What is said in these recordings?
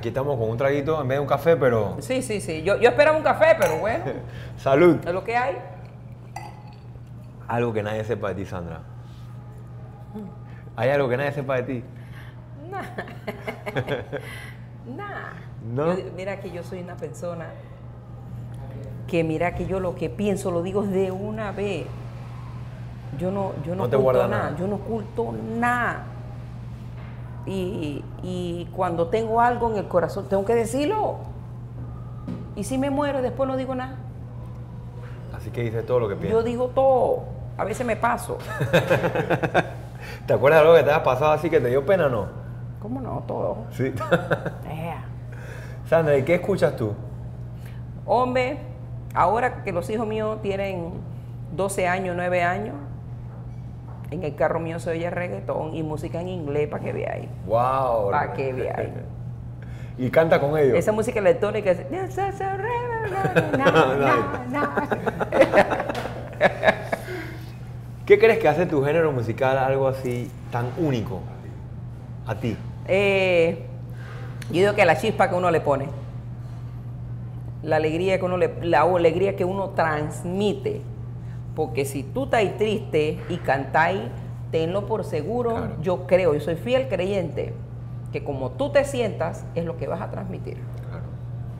Aquí estamos con un traguito en vez de un café, pero... Sí, sí, sí. Yo, yo esperaba un café, pero bueno, Salud. es lo que hay. Algo que nadie sepa de ti, Sandra. ¿Hay algo que nadie sepa de ti? Nah. ¿No? Yo- mira que yo soy una persona que mira que yo lo que pienso lo digo de una vez. Yo no, yo no, No te oculto nada. yo no oculto nada. Y, y cuando tengo algo en el corazón, tengo que decirlo. Y si me muero, después no digo nada. Así que dices todo lo que Yo piensas. digo todo. A veces me paso. ¿Te acuerdas de algo que te has pasado así que te dio pena o no? ¿Cómo no? Todo. Sí. Sandra, ¿y qué escuchas tú? Hombre, ahora que los hijos míos tienen 12 años, 9 años, en el carro mío se oye reggaetón y música en inglés para que veáis. ¡Wow! Pa' que veáis. y canta con ellos. Esa música electrónica es... "This is a river, na, na, na, ¿Qué crees que hace tu género musical algo así tan único a ti? Eh, yo digo que la chispa que uno le pone, la alegría que uno le, la alegría que uno transmite, porque si tú estás triste y cantáis, tenlo por seguro, Claro. yo creo, yo soy fiel creyente, que como tú te sientas es lo que vas a transmitir. Claro.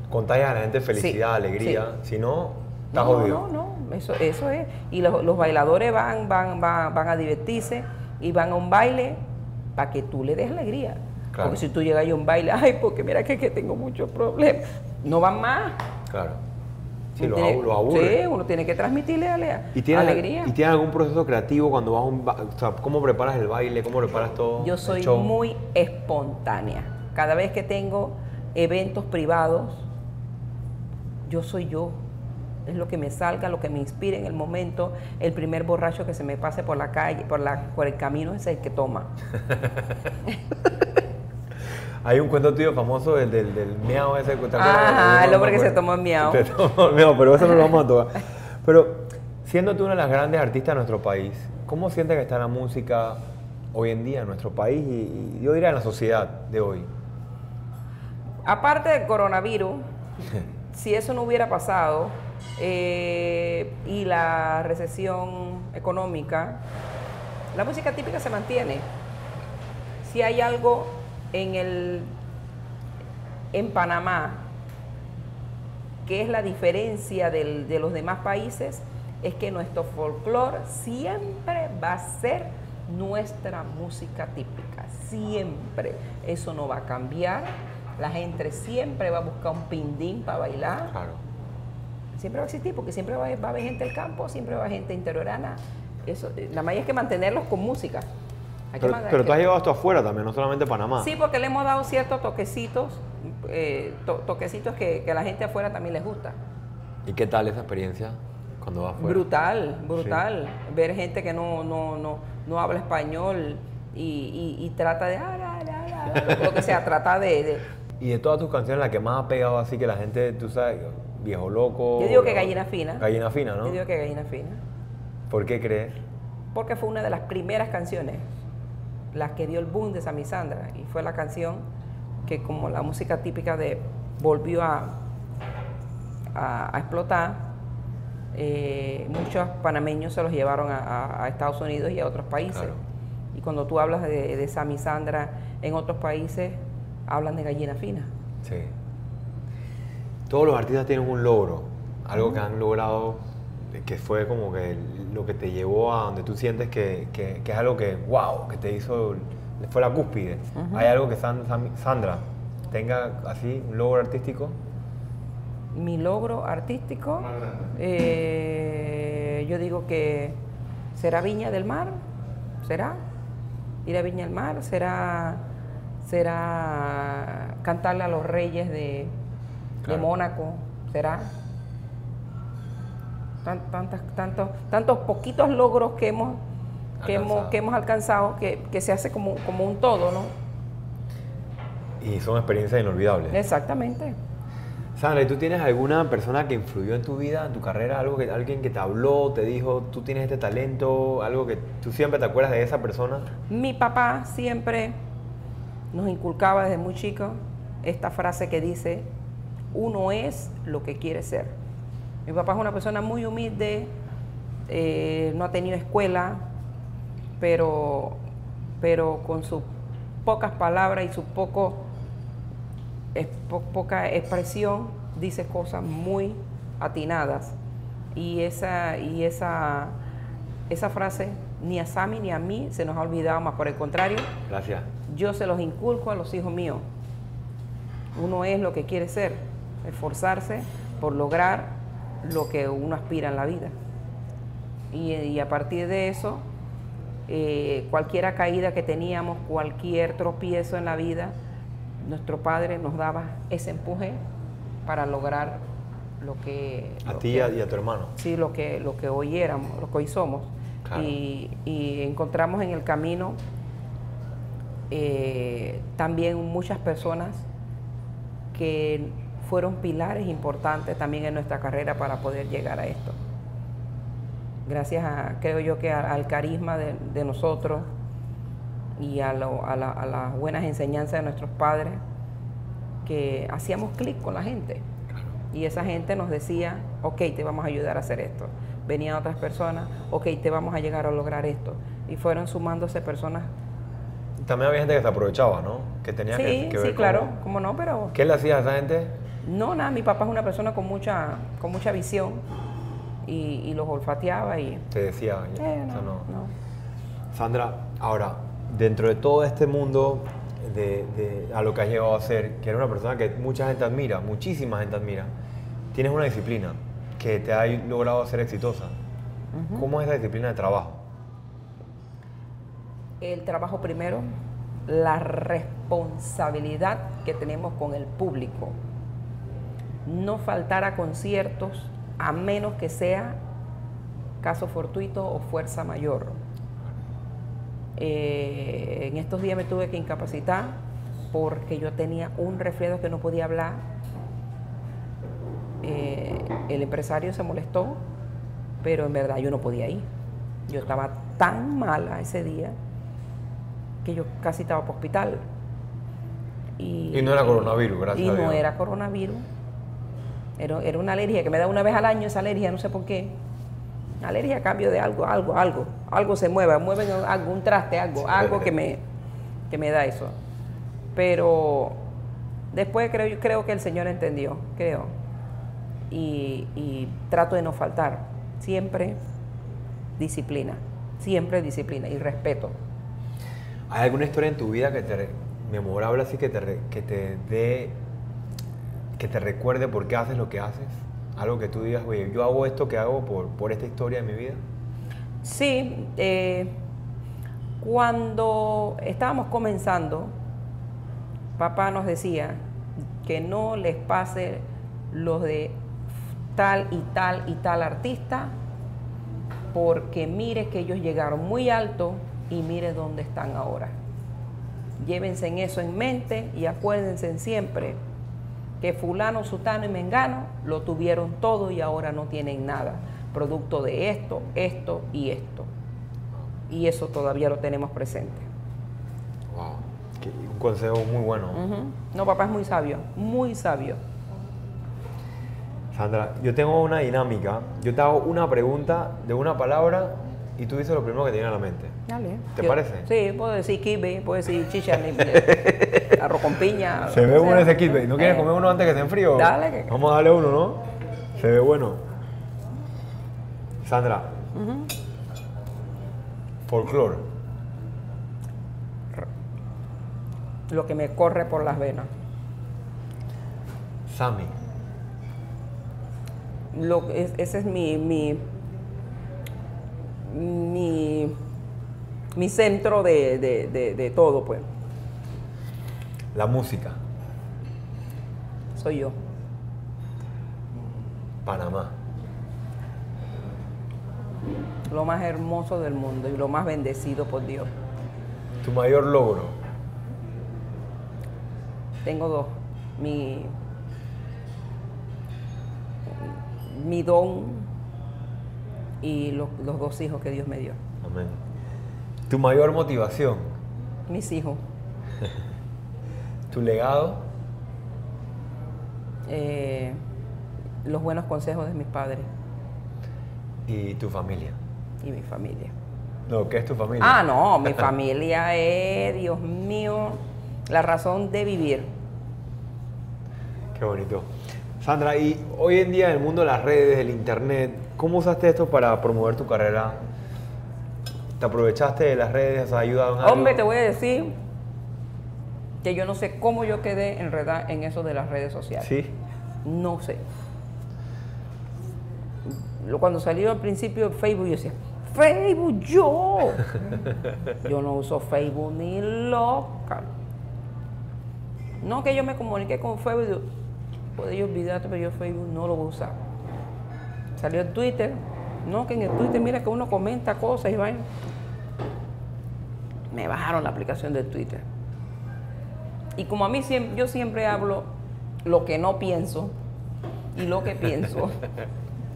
Contagias a la gente felicidad, Sí, alegría. Si no, estás no, jodido. no, no, eso, eso es. Y los, los bailadores van, van, van, van a divertirse y van a un baile para que tú le des alegría. Claro. Porque si tú llegas a un baile, ay, porque mira que, que tengo muchos problemas, no van más. Claro. Sí, lo, tiene- abu- lo aburre. Sí, uno tiene que transmitirle ale- ¿Y tienes, alegría. ¿Y tienes algún proceso creativo cuando vas a un O sea, ¿cómo preparas el baile? ¿Cómo preparas todo? Yo soy muy espontánea. Cada vez que tengo eventos privados, yo soy yo. Es lo que me salga, lo que me inspire en el momento. El primer borracho que se me pase por la calle, por, la, por el camino, es el que toma. Hay un cuento tuyo famoso del, del, del miau ese. Ajá, el hombre que se tomó el miau. Se tomó el miau, pero eso no lo vamos a tocar. Pero siendo tú una de las grandes artistas de nuestro país, ¿cómo sientes que está la música hoy en día en nuestro país y, y yo diría en la sociedad de hoy? Aparte del coronavirus, si eso no hubiera pasado eh, y la recesión económica, la música típica se mantiene. Si hay algo en el en Panamá que es la diferencia del- de los demás países, es que nuestro folclore siempre va a ser nuestra música típica, siempre. Eso no va a cambiar. La gente siempre va a buscar un pindín para bailar. Claro. Siempre va a existir, porque siempre va a, va a haber gente del campo, siempre va a haber gente interiorana. Eso, eh, la magia es que mantenerlos con música. Pero, tú has llevado esto afuera también, no solamente Panamá. Sí, porque le hemos dado ciertos toquecitos, eh, to- toquecitos que, que a la gente afuera también les gusta. ¿Y qué tal esa experiencia cuando vas afuera? Brutal, brutal. Ver gente que no, no, no, no habla español y, y- y trata de, ah, la, la, la, la, lo que sea, trata de, de- Y de todas tus canciones, la que más ha pegado así que la gente, tú sabes, viejo loco. Yo digo que Gallina Fina. Gallina fina, ¿no? Yo digo que Gallina Fina. ¿Por qué crees? Porque fue una de las primeras canciones, las que dio el boom de Sammy Sandra. Y fue la canción que como la música típica de volvió a, a, a explotar, eh, muchos panameños se los llevaron a, Estados Unidos y a otros países. Claro. Y cuando tú hablas de, de Sammy Sandra en otros países, hablan de gallina fina. Sí. Todos los artistas tienen un logro, algo que han logrado, que fue como que lo que te llevó a donde tú sientes que, que- que es algo que, wow, que te hizo, fue la cúspide. ¿Hay algo que San- Sandra tenga así, un logro artístico? Mi logro artístico, eh, yo digo que será Viña del Mar, será ir a Viña del Mar, será, será cantarle a los reyes de, de. Mónaco, será. Tantas, tantos, tantos poquitos logros que hemos, que hemos, Alcanzado. que hemos alcanzado que, que se hace como, como un todo, ¿no? Y son experiencias inolvidables. Exactamente. Sandra, ¿y tú tienes alguna persona que influyó en tu vida, en tu carrera? Algo que, alguien que te habló, te dijo, tú tienes este talento, algo que tú siempre te acuerdas de esa persona? Mi papá siempre nos inculcaba desde muy chico esta frase que dice, uno es lo que quiere ser. Mi papá es una persona muy humilde, eh, no ha tenido escuela, pero, pero con sus pocas palabras y su poco, poca expresión dice cosas muy atinadas. Y esa, y esa, esa frase ni a Sami ni a mí se nos ha olvidado, más por el contrario. Gracias. Yo se los inculco a los hijos míos. Uno es lo que quiere ser, esforzarse por lograr lo que uno aspira en la vida. Y, a partir de eso, eh, cualquier caída que teníamos, cualquier tropiezo en la vida, nuestro Padre nos daba ese empuje para lograr lo que... A ti y a tu hermano. Sí, lo que, lo que hoy éramos, lo que hoy somos. Y, encontramos en el camino eh, también muchas personas que fueron pilares importantes también en nuestra carrera para poder llegar a esto. Gracias a, creo yo que al carisma de, nosotros y a, a las buenas enseñanzas de nuestros padres, que hacíamos clic con la gente. Y esa gente nos decía, ok, te vamos a ayudar a hacer esto. Venían otras personas, ok, te vamos a llegar a lograr esto. Y fueron sumándose personas. También había gente que se aprovechaba, ¿no? Que tenía que, que, ver Sí, claro, cómo no, pero... ¿Qué le hacía a esa gente? No, nada, mi papá es una persona con mucha, con mucha visión y, los olfateaba y... Te decía, eh, no, no. Sandra, ahora, dentro de todo este mundo de, a lo que has llegado a ser, que eres una persona que mucha gente admira, muchísima gente admira, tienes una disciplina que te ha logrado ser exitosa. ¿Cómo es la disciplina de trabajo? El trabajo primero, la responsabilidad que tenemos con el público. No faltar a conciertos a menos que sea caso fortuito o fuerza mayor eh, en estos días me tuve que incapacitar porque yo tenía un resfriado que no podía hablar. Eh, el empresario se molestó, pero en verdad yo no podía ir. Yo estaba tan mala ese día que yo casi estaba para hospital. Y, no era coronavirus, gracias y a Dios. no era coronavirus. Era, era una alergia que me da una vez al año esa alergia, no sé por qué alergia a cambio de algo, algo, algo, algo se mueva, mueven algo, un traste, algo, algo que me, que me da eso. Pero después creo, creo que el Señor entendió, creo. Y, y trato de no faltar. Siempre disciplina, siempre disciplina y respeto. ¿Hay alguna historia en tu vida que te memorable así que te, que te dé que te recuerde por qué haces lo que haces? Algo que tú digas, oye, yo hago esto que hago por, por esta historia de mi vida. Sí, eh, cuando estábamos comenzando, papá nos decía que no les pase los de tal y tal y tal artista, porque mire que ellos llegaron muy alto y mire dónde están ahora. Llévense en eso en mente y acuérdense siempre que fulano, sutano y mengano lo tuvieron todo y ahora no tienen nada, producto de esto, esto y esto. Y eso todavía lo tenemos presente. Wow, un consejo muy bueno. No, papá es muy sabio, muy sabio. Sandra, yo tengo una dinámica. Yo te hago una pregunta de una palabra y tú dices lo primero que te viene a la mente. Dale. ¿Te parece? Sí, puedo decir kibe, puedo decir chicha, arroz con piña. Se ve bueno ese kibe. ¿No quieres eh. comer uno antes que se enfríe? Dale. Vamos a darle uno, ¿no? Se ve bueno. Sandra. Folclore. Lo que me corre por las venas. Sammy. Lo, ese es mi, mi mi, mi centro de, de, todo, pues. La música. Soy yo. Panamá. Lo más hermoso del mundo y lo más bendecido por Dios. ¿Tu mayor logro? Tengo dos. Mi, mi don y los, dos hijos que Dios me dio. Amén. ¿Tu mayor motivación? Mis hijos. ¿Tu legado? eh, los buenos consejos de mis padres ¿Y tu familia? y mi familia. No, ¿qué es tu familia? Ah, no, mi familia es, Dios mío, la razón de vivir. Qué bonito. Sandra, y hoy en día en el mundo de las redes, del internet, ¿cómo usaste esto para promover tu carrera? ¿Te aprovechaste de las redes? ¿Has ayudado en algo? Hombre, te voy a decir que yo no sé cómo yo quedé enredada en eso de las redes sociales. Sí. No sé. Cuando salió al principio Facebook, yo decía, Facebook yo. yo no uso Facebook ni loca. No que yo me comuniqué con Facebook, puede olvidarte, pero yo Facebook no lo voy a usar. Salió el Twitter, no que en el Twitter mira que uno comenta cosas y vaina. Me bajaron la aplicación de Twitter. Y como a mí siempre, yo siempre hablo lo que no pienso y lo que pienso.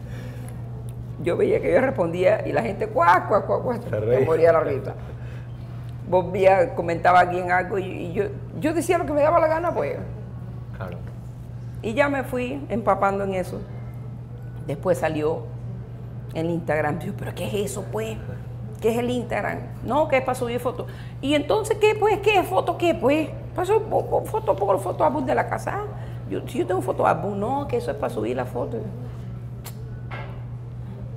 yo veía que yo respondía y la gente cuac, cuac, cuac, cuac, me moría la risa. Volvía, comentaba alguien algo y, y yo, yo decía lo que me daba la gana, pues. Claro. Y ya me fui empapando en eso. Después salió el Instagram. Yo, ¿pero qué es eso, pues? ¿Qué es el Instagram? No, que es para subir fotos. ¿Y entonces qué, pues? ¿Qué es foto? ¿Qué, pues? Po- foto, pongo foto álbum de la casa. Yo, si yo tengo foto álbum, no, que eso es para subir la foto.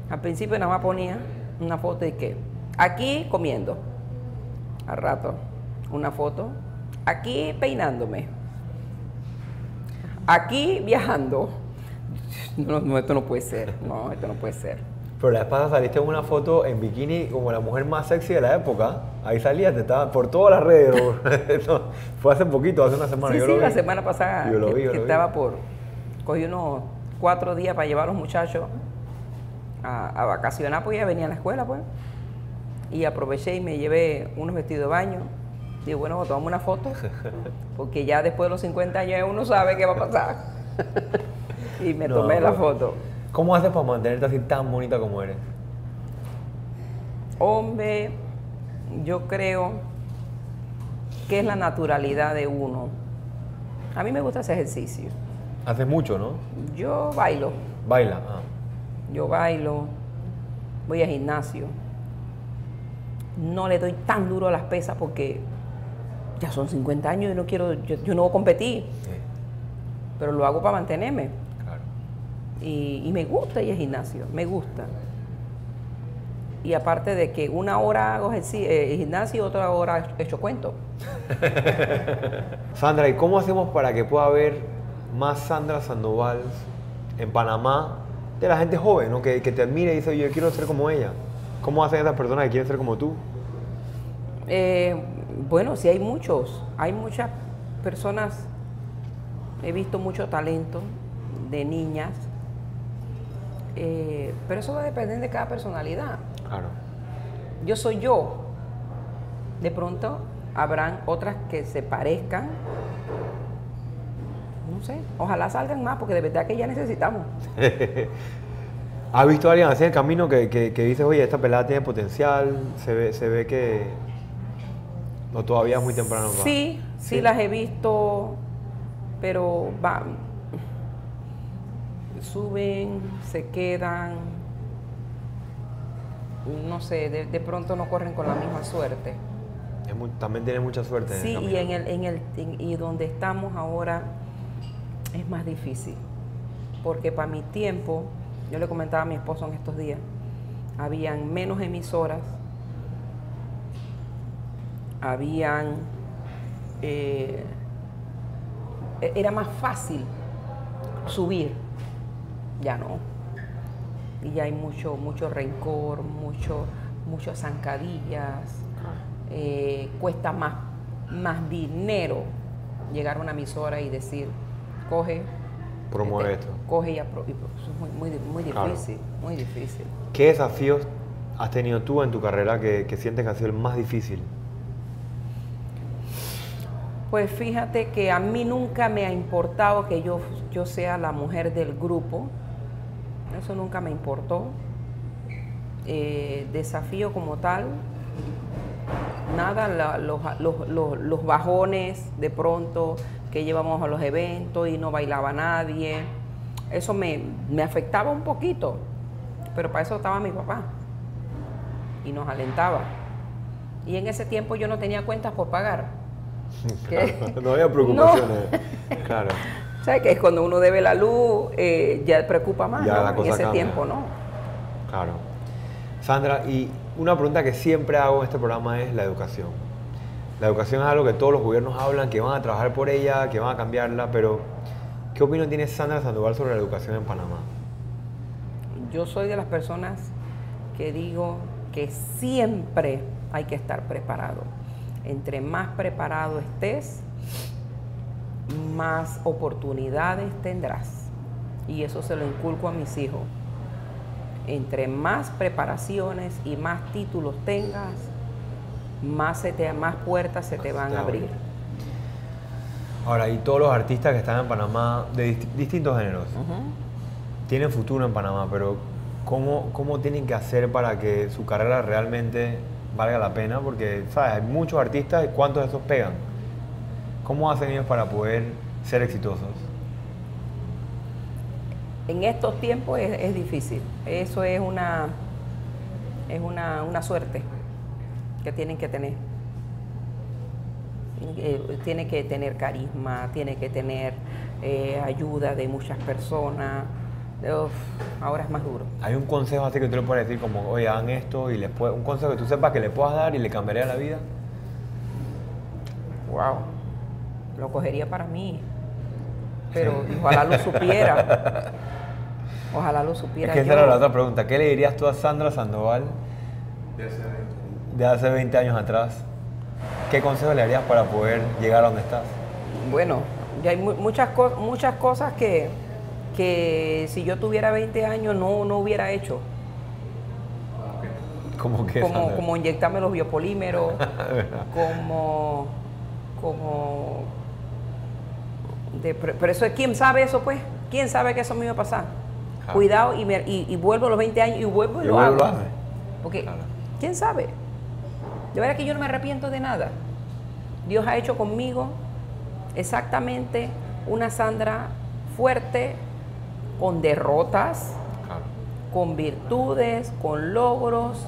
Al principio nada más ponía una foto de que aquí comiendo. Al rato, una foto. Aquí peinándome. Aquí viajando. No, no, esto no puede ser. No, esto no puede ser. Pero la vez pasada saliste en una foto en bikini como la mujer más sexy de la época. Ahí salías, te estaba por todas las redes. No, fue hace poquito, hace una semana. Sí, yo sí, lo la semana pasada Yo lo que, vi, yo que lo vi. estaba por... Cogí unos cuatro días para llevar a los muchachos a, a vacacionar, pues ya venía a la escuela, pues. Y aproveché y me llevé unos vestidos de baño. Digo, bueno, tomamos una foto, porque ya después de los 50 años uno sabe qué va a pasar. Y me No, tomé la foto. ¿Cómo haces para mantenerte así tan bonita como eres? Hombre, yo creo que es la naturalidad de uno. A mí me gusta ese ejercicio. Haces mucho, ¿no? Yo bailo, Baila. Ah. yo bailo, voy al gimnasio. No le doy tan duro a las pesas porque ya son 50 años y no quiero, yo, yo no voy a competir, Sí, pero lo hago para mantenerme. Y, y me gusta ir al gimnasio, me gusta. Y aparte de que una hora hago eh, gimnasio y otra hora hecho cuento. Sandra, ¿y cómo hacemos para que pueda haber más Sandra Sandoval en Panamá de la gente joven, ¿no? que, que te admire y dice, yo quiero ser como ella? ¿Cómo hacen esas personas que quieren ser como tú? Eh, bueno, sí hay muchos, hay muchas personas, he visto mucho talento de niñas, eh, pero eso va a depender de cada personalidad. Claro. Yo soy yo, de pronto habrán otras que se parezcan, no sé, ojalá salgan más, porque de verdad que ya necesitamos. ¿Has visto a alguien así en el camino que, que, que dices, oye, esta pelada tiene potencial? Se ve, se ve que... No, todavía es muy temprano. Sí, sí, Sí. las he visto, pero va, suben, se quedan, no sé, de, de pronto no corren con la misma suerte. Muy- también tiene mucha suerte. en el Sí, y en el, en el en- y donde estamos ahora es más difícil, porque para mi tiempo, yo le comentaba a mi esposo en estos días, habían menos emisoras, habían eh, e- era más fácil subir, ya no. Y ya hay mucho, mucho rencor, mucho, muchas zancadillas, eh, cuesta más, más dinero llegar a una emisora y decir, coge, Promueve este, esto. coge y, apro- y pro- eso es muy, muy, muy Claro. difícil, muy difícil. ¿Qué desafíos has tenido tú en tu carrera que, que sientes que ha sido el más difícil? Pues fíjate que a mí nunca me ha importado que yo, yo sea la mujer del grupo. Eso nunca me importó. Eh, desafío como tal, nada, la- los, los- los- los bajones de pronto que llevamos a los eventos y no bailaba nadie. Eso me, me afectaba un poquito, pero para eso estaba mi papá y nos alentaba. Y en ese tiempo yo no tenía cuentas por pagar. No había preocupaciones. Claro. ¿Sabes que es cuando uno debe la luz, eh, ya preocupa más, Ya ¿no? la En ese cambia. tiempo, ¿no? Claro. Sandra, y una pregunta que siempre hago en este programa es la educación. La educación es algo que todos los gobiernos hablan, que van a trabajar por ella, que van a cambiarla, pero ¿qué opinión tiene Sandra Sandoval sobre la educación en Panamá? Yo soy de las personas que digo que siempre hay que estar preparado. Entre más preparado estés, más oportunidades tendrás. Y eso se lo inculco a mis hijos. Entre más preparaciones y más títulos tengas, más, se te, más puertas se te van a abrir. Ahora, y todos los artistas que están en Panamá de dist- distintos géneros, tienen futuro en Panamá, pero ¿cómo, ¿cómo tienen que hacer para que su carrera realmente valga la pena? Porque, ¿sabes? Hay muchos artistas y ¿cuántos de esos pegan? ¿Cómo hacen ellos para poder ser exitosos? En estos tiempos es, es difícil. Eso es una, es una, una suerte que tienen que tener. Eh, tiene que tener carisma, tiene que tener eh, ayuda de muchas personas. Uf, ahora es más duro. ¿Hay un consejo así que tú le puedes decir como, oye, hagan esto y les puede, un consejo que tú sepas que le puedas dar y le cambiaría la vida? Wow. Lo cogería para mí. Pero ojalá lo supiera. Ojalá lo Es supiera. que esa yo. era la otra pregunta. ¿Qué le dirías tú a Sandra Sandoval de hace 20 años atrás? ¿Qué consejo le darías para poder llegar a donde estás? Bueno, ya hay mu- muchas, co- muchas cosas que, que si yo tuviera 20 años no, no hubiera hecho. ¿Cómo que Como, como inyectarme los biopolímeros, como, como de- pero eso es, ¿quién sabe eso pues? ¿Quién sabe que eso me iba a pasar? Claro. Cuidado y, me- y, y vuelvo a los 20 años y vuelvo y, lo hago. lo. Porque, Claro. ¿quién sabe? De verdad que yo no me arrepiento de nada. Dios ha hecho conmigo exactamente una Sandra fuerte, con derrotas, Claro. con virtudes, con logros,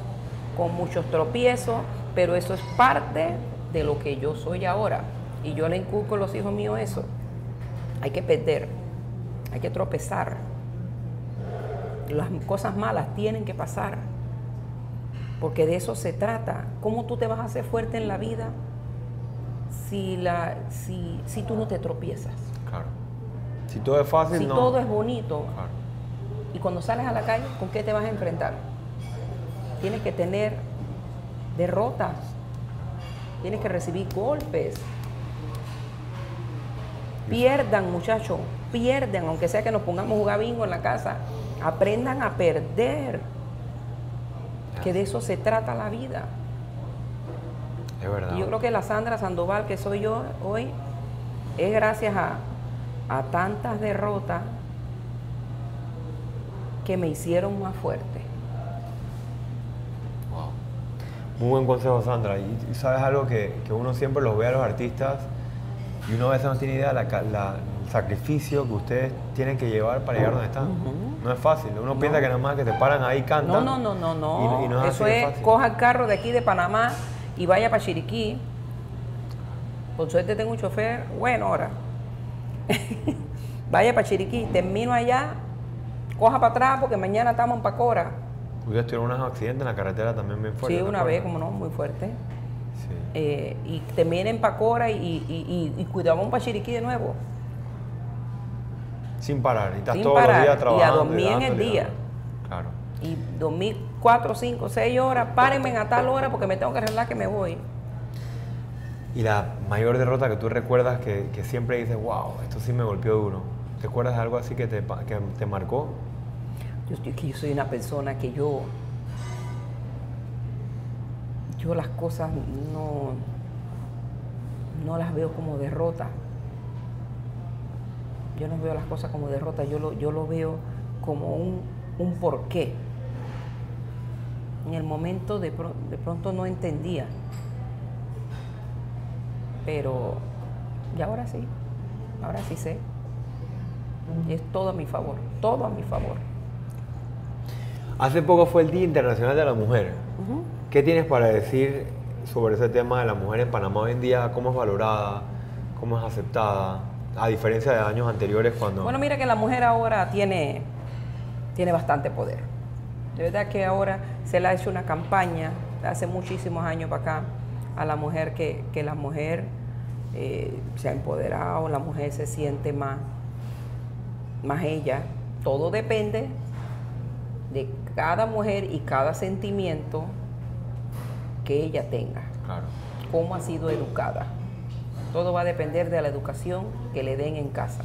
con muchos tropiezos, pero eso es parte de lo que yo soy ahora. Y yo le inculco a los hijos míos eso. Hay que perder, hay que tropezar. Las cosas malas tienen que pasar, porque de eso se trata. ¿Cómo tú te vas a hacer fuerte en la vida si, la, si, si tú no te tropiezas? Claro. Si todo es fácil, Si no. todo es bonito, Claro. y cuando sales a la calle, ¿con qué te vas a enfrentar? Tienes que tener derrotas, tienes que recibir golpes. Pierdan, muchachos, pierdan, aunque sea que nos pongamos a jugar bingo en la casa, aprendan a perder, que de eso se trata la vida. Es verdad. Y yo creo que la Sandra Sandoval que soy yo hoy es gracias a, a tantas derrotas que me hicieron más fuerte. Wow. Muy buen consejo, Sandra. Y, y sabes algo que, que uno siempre los ve a los artistas y uno a veces no tiene idea la, el sacrificio que ustedes tienen que llevar para llegar donde están. No es fácil. Uno piensa que nada más que te paran ahí No, cantan. no, no, no, no. Y no- y no es Eso así es, fácil. coja el carro de aquí de Panamá y vaya para Chiriquí. Por suerte tengo un chofer, bueno, ahora. vaya para Chiriquí, termino allá, coja para atrás porque mañana estamos en Pacora. Ustedes tuvieron unos accidentes en la carretera también bien fuertes. sí, ¿te una vez, como no, muy fuerte. Eh, y termina en Pacora y, y, y, y cuidamos para Chiriquí de nuevo. Sin parar. Y estás Sin todos parar. los días Y a trabajando. dormir en el día. Claro. Y dormí cuatro, cinco, seis horas, párenme a tal hora porque me tengo que arreglar que me voy. Y la mayor derrota que tú recuerdas que, que siempre dices, wow, esto sí me golpeó duro. ¿Te acuerdas de algo así que te, que te marcó? Yo, que yo soy una persona que yo, yo las cosas no, no las veo como derrota. Yo no veo las cosas como derrota, yo lo, yo lo veo como un, un porqué. En el momento de, pro- de pronto no entendía. Pero, y ahora sí, ahora sí sé. Y es todo a mi favor, todo a mi favor. Hace poco fue el Día Internacional de la Mujer. ¿Qué tienes para decir sobre ese tema de la mujer en Panamá hoy en día? ¿Cómo es valorada? ¿Cómo es aceptada? A diferencia de años anteriores cuando... Bueno, mira que la mujer ahora tiene, tiene bastante poder. De verdad que ahora se le ha hecho una campaña hace muchísimos años para acá a la mujer que, que la mujer eh, se ha empoderado, la mujer se siente más, más ella. Todo depende de cada mujer y cada sentimiento que ella tenga. Claro. Cómo ha sido educada. Todo va a depender de la educación que le den en casa.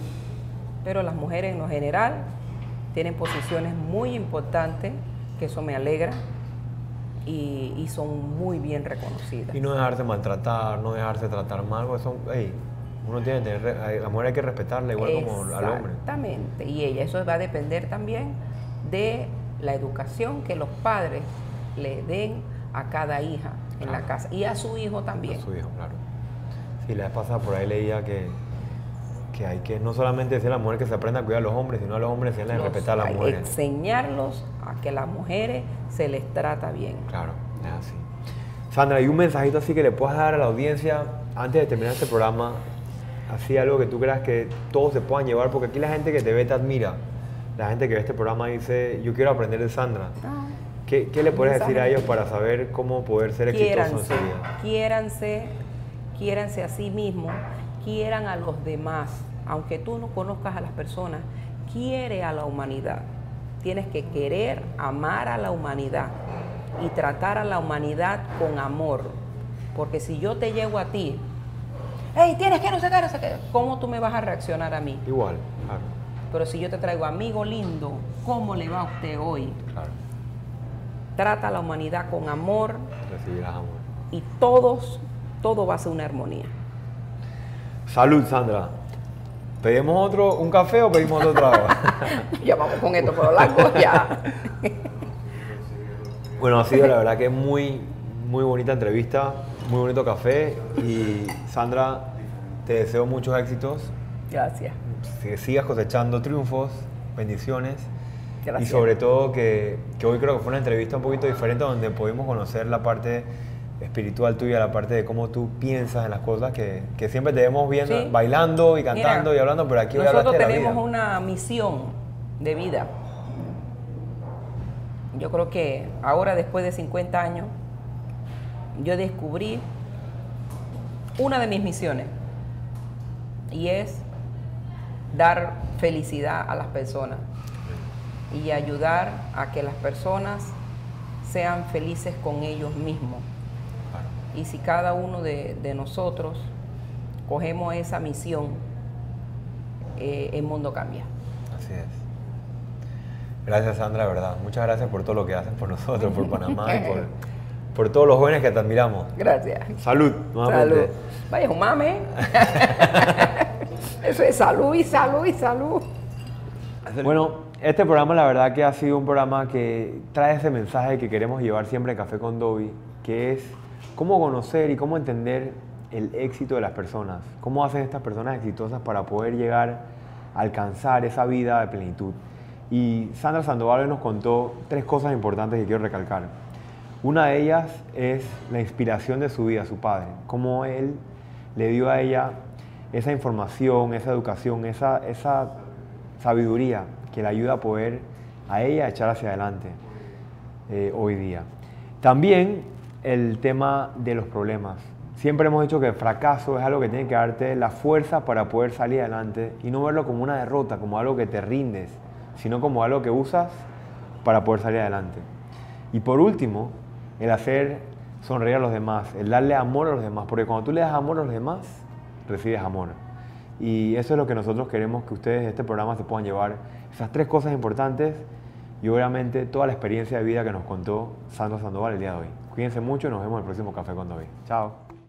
Pero las mujeres en lo general tienen posiciones muy importantes, que eso me alegra, y, son muy bien reconocidas. Y no dejarse maltratar, no dejarse tratar mal, porque son, uno tiene que tener, la mujer hay que respetarla igual como al hombre. Exactamente, y ella, eso va a depender también de la educación que los padres le den a cada hija en la casa y a su hijo también. A su hijo, claro. Sí, la vez pasada por ahí leía que, que hay que no solamente decir a la mujer que se aprenda a cuidar a los hombres, sino a los hombres enseñarles a respetar a las mujeres. Enseñarlos a que las mujeres se les trata bien. Claro, es así. Sandra, ¿hay un mensajito así que le puedas dar a la audiencia antes de terminar este programa? Así algo que tú creas que todos se puedan llevar, porque aquí la gente que te ve te admira. La gente que ve este programa dice, yo quiero aprender de Sandra. Ah. ¿Qué, le puedes decir a ellos para saber cómo poder ser exitosos en su vida? Quiéranse, quiéranse a sí mismos, quieran a los demás. Aunque tú no conozcas a las personas, quiere a la humanidad. Tienes que querer, amar a la humanidad y tratar a la humanidad con amor. Porque si yo te llego a ti, hey, tienes que no sé qué, ¿cómo tú me vas a reaccionar a mí? Igual, claro. Pero si yo te traigo amigo lindo, ¿cómo le va a usted hoy? Claro. Trata a la humanidad con amor. Recibirás amor. Y todos, todo va a ser una armonía. Salud, Sandra. ¿Pedimos otro, un café o pedimos otro agua? ya vamos con esto por largo, ya. bueno, ha sido la verdad que muy, muy bonita entrevista, muy bonito café y Sandra, te deseo muchos éxitos. Gracias. Que sigas cosechando triunfos, bendiciones. Y sobre todo que, que, hoy creo que fue una entrevista un poquito diferente donde pudimos conocer la parte espiritual tuya, la parte de cómo tú piensas en las cosas que, que siempre te vemos viendo, bailando y cantando y hablando, pero aquí nosotros de tenemos una misión de vida. Yo creo que ahora, después de 50 años, yo descubrí una de mis misiones y es dar felicidad a las personas y ayudar a que las personas sean felices con ellos mismos. Y si cada uno de, nosotros cogemos esa misión, eh, el mundo cambia. Así es. Gracias Sandra, verdad. Muchas gracias por todo lo que hacen por nosotros, por Panamá y por, por todos los jóvenes que te admiramos. Gracias. Salud. Salud. Vaya, un mame. Eso es salud y salud y salud. Bueno, este programa la verdad que ha sido un programa que trae ese mensaje que queremos llevar siempre en Café con Dobby, que es cómo conocer y cómo entender el éxito de las personas, cómo hacen estas personas exitosas para poder llegar a alcanzar esa vida de plenitud. Y Sandra Sandoval nos contó tres cosas importantes que quiero recalcar. Una de ellas es la inspiración de su vida, su padre, cómo él le dio a ella esa información, esa educación, esa, esa sabiduría que le ayuda a poder a ella echar hacia adelante eh, hoy día. También el tema de los problemas. Siempre hemos dicho que el fracaso es algo que tiene que darte la fuerza para poder salir adelante y no verlo como una derrota, como algo que te rindes, sino como algo que usas para poder salir adelante. Y por último, el hacer sonreír a los demás, el darle amor a los demás, porque cuando tú le das amor a los demás, recibes amor. Y eso es lo que nosotros queremos que ustedes de este programa se puedan llevar esas tres cosas importantes y obviamente toda la experiencia de vida que nos contó Sandra Sandoval el día de hoy. Cuídense mucho y nos vemos en el próximo Café con David. Chao.